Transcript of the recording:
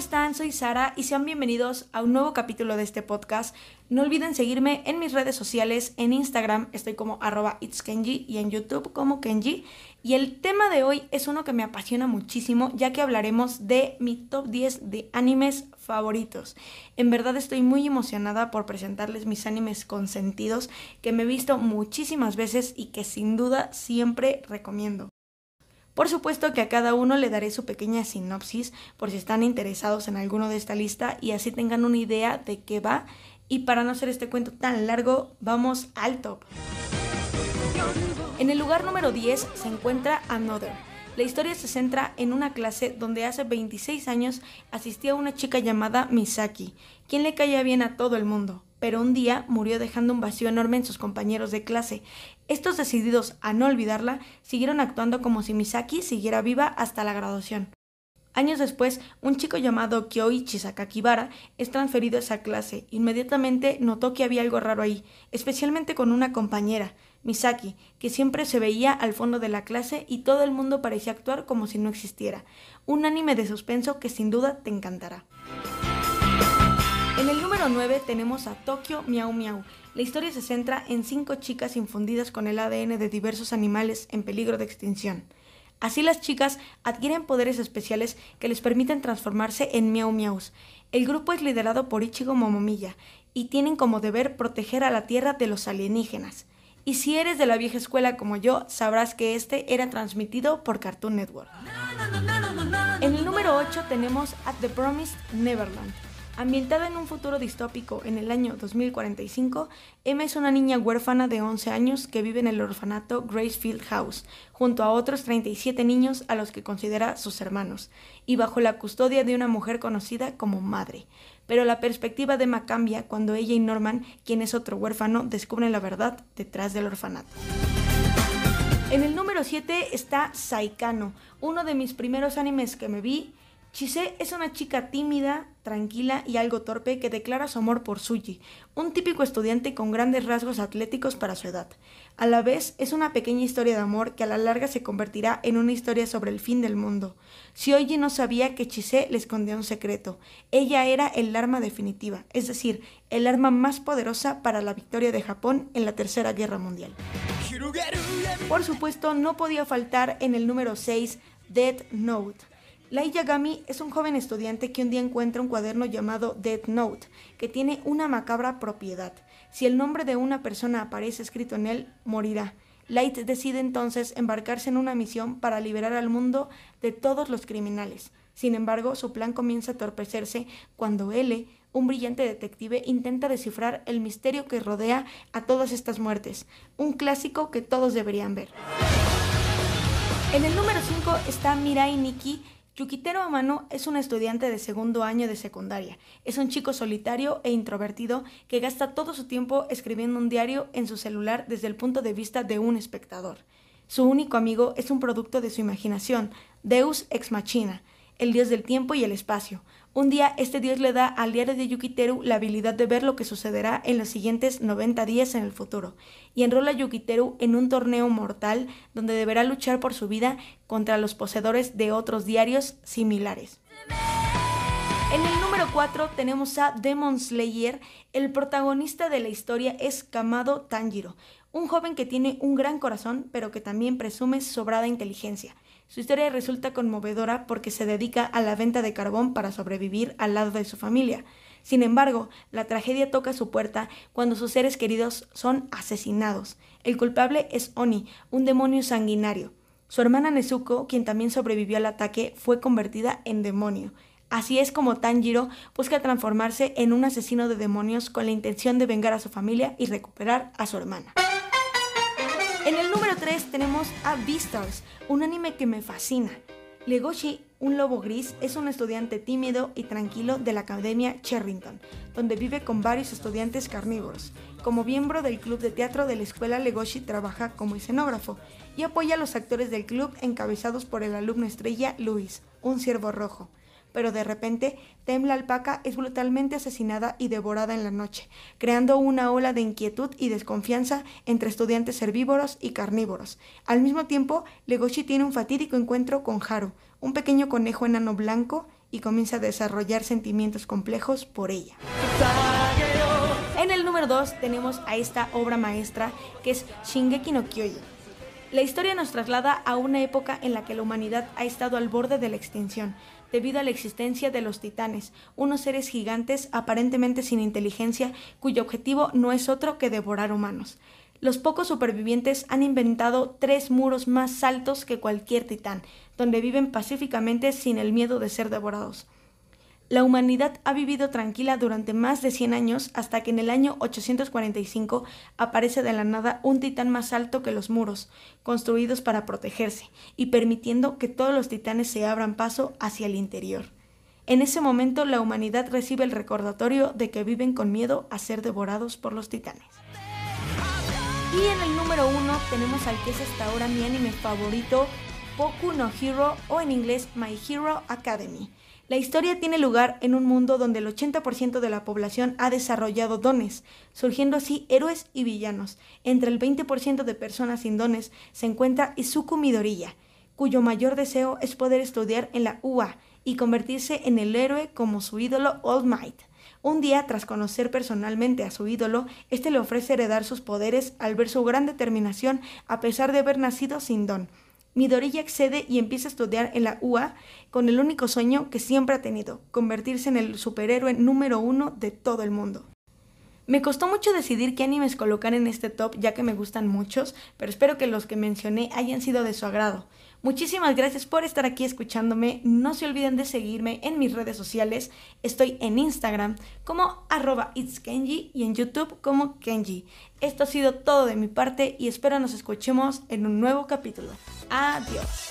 están? Soy Sara y sean bienvenidos a un nuevo capítulo de este podcast. No olviden seguirme en mis redes sociales, en Instagram estoy como arroba itskenji y en YouTube como Kenji. Y el tema de hoy es uno que me apasiona muchísimo ya que hablaremos de mi top 10 de animes favoritos. En verdad estoy muy emocionada por presentarles mis animes consentidos que me he visto muchísimas veces y que sin duda siempre recomiendo. Por supuesto que a cada uno le daré su pequeña sinopsis por si están interesados en alguno de esta lista y así tengan una idea de qué va. Y para no hacer este cuento tan largo, vamos al top. En el lugar número 10 se encuentra Another. La historia se centra en una clase donde hace 26 años asistía una chica llamada Misaki, quien le caía bien a todo el mundo, pero un día murió dejando un vacío enorme en sus compañeros de clase. Estos decididos a no olvidarla, siguieron actuando como si Misaki siguiera viva hasta la graduación. Años después, un chico llamado Kyoichi Sakakibara es transferido a esa clase. Inmediatamente notó que había algo raro ahí, especialmente con una compañera, Misaki, que siempre se veía al fondo de la clase y todo el mundo parecía actuar como si no existiera. Un anime de suspenso que sin duda te encantará. En el número 9 tenemos a Tokyo Miau Miau. La historia se centra en cinco chicas infundidas con el ADN de diversos animales en peligro de extinción. Así las chicas adquieren poderes especiales que les permiten transformarse en Miau Miaus. El grupo es liderado por Ichigo Momomiya y tienen como deber proteger a la Tierra de los alienígenas. Y si eres de la vieja escuela como yo, sabrás que este era transmitido por Cartoon Network. En el número 8 tenemos At the Promised Neverland. Ambientada en un futuro distópico en el año 2045, Emma es una niña huérfana de 11 años que vive en el orfanato Gracefield House, junto a otros 37 niños a los que considera sus hermanos, y bajo la custodia de una mujer conocida como madre. Pero la perspectiva de Emma cambia cuando ella y Norman, quien es otro huérfano, descubren la verdad detrás del orfanato. En el número 7 está Saikano, uno de mis primeros animes que me vi Chise es una chica tímida, tranquila y algo torpe que declara su amor por Suji, un típico estudiante con grandes rasgos atléticos para su edad. A la vez, es una pequeña historia de amor que a la larga se convertirá en una historia sobre el fin del mundo. Shioji no sabía que Chise le escondía un secreto. Ella era el arma definitiva, es decir, el arma más poderosa para la victoria de Japón en la Tercera Guerra Mundial. Por supuesto, no podía faltar en el número 6 Death Note Lai Yagami es un joven estudiante que un día encuentra un cuaderno llamado Death Note, que tiene una macabra propiedad. Si el nombre de una persona aparece escrito en él, morirá. Light decide entonces embarcarse en una misión para liberar al mundo de todos los criminales. Sin embargo, su plan comienza a torpecerse cuando L, un brillante detective, intenta descifrar el misterio que rodea a todas estas muertes, un clásico que todos deberían ver. En el número 5 está Mirai Nikki, Yukitero Amano es un estudiante de segundo año de secundaria. Es un chico solitario e introvertido que gasta todo su tiempo escribiendo un diario en su celular desde el punto de vista de un espectador. Su único amigo es un producto de su imaginación, Deus ex machina, el dios del tiempo y el espacio. Un día este dios le da al diario de Yukiteru la habilidad de ver lo que sucederá en los siguientes 90 días en el futuro, y enrola a Yukiteru en un torneo mortal donde deberá luchar por su vida contra los poseedores de otros diarios similares. En el número 4 tenemos a Demon Slayer. El protagonista de la historia es Kamado Tanjiro, un joven que tiene un gran corazón pero que también presume sobrada inteligencia. Su historia resulta conmovedora porque se dedica a la venta de carbón para sobrevivir al lado de su familia. Sin embargo, la tragedia toca su puerta cuando sus seres queridos son asesinados. El culpable es Oni, un demonio sanguinario. Su hermana Nezuko, quien también sobrevivió al ataque, fue convertida en demonio. Así es como Tanjiro busca transformarse en un asesino de demonios con la intención de vengar a su familia y recuperar a su hermana. En el número 3 tenemos a Beastars, un anime que me fascina. Legoshi, un lobo gris, es un estudiante tímido y tranquilo de la Academia Cherrington, donde vive con varios estudiantes carnívoros. Como miembro del club de teatro de la escuela, Legoshi trabaja como escenógrafo y apoya a los actores del club encabezados por el alumno estrella Luis, un ciervo rojo pero de repente Tem la alpaca es brutalmente asesinada y devorada en la noche, creando una ola de inquietud y desconfianza entre estudiantes herbívoros y carnívoros. Al mismo tiempo, Legoshi tiene un fatídico encuentro con Haru, un pequeño conejo enano blanco y comienza a desarrollar sentimientos complejos por ella. En el número 2 tenemos a esta obra maestra que es Shingeki no Kyojin. La historia nos traslada a una época en la que la humanidad ha estado al borde de la extinción, debido a la existencia de los titanes, unos seres gigantes aparentemente sin inteligencia cuyo objetivo no es otro que devorar humanos. Los pocos supervivientes han inventado tres muros más altos que cualquier titán, donde viven pacíficamente sin el miedo de ser devorados. La humanidad ha vivido tranquila durante más de 100 años hasta que en el año 845 aparece de la nada un titán más alto que los muros, construidos para protegerse, y permitiendo que todos los titanes se abran paso hacia el interior. En ese momento la humanidad recibe el recordatorio de que viven con miedo a ser devorados por los titanes. Y en el número uno tenemos al que es hasta ahora mi anime favorito, Boku no Hero o en inglés My Hero Academy. La historia tiene lugar en un mundo donde el 80% de la población ha desarrollado dones, surgiendo así héroes y villanos. Entre el 20% de personas sin dones se encuentra Izuku Midoriya, cuyo mayor deseo es poder estudiar en la UA y convertirse en el héroe como su ídolo All Might. Un día, tras conocer personalmente a su ídolo, este le ofrece heredar sus poderes al ver su gran determinación a pesar de haber nacido sin don. Midoriya accede y empieza a estudiar en la UA con el único sueño que siempre ha tenido, convertirse en el superhéroe número uno de todo el mundo. Me costó mucho decidir qué animes colocar en este top ya que me gustan muchos, pero espero que los que mencioné hayan sido de su agrado. Muchísimas gracias por estar aquí escuchándome. No se olviden de seguirme en mis redes sociales. Estoy en Instagram como arroba itskenji y en YouTube como Kenji. Esto ha sido todo de mi parte y espero nos escuchemos en un nuevo capítulo. Adiós.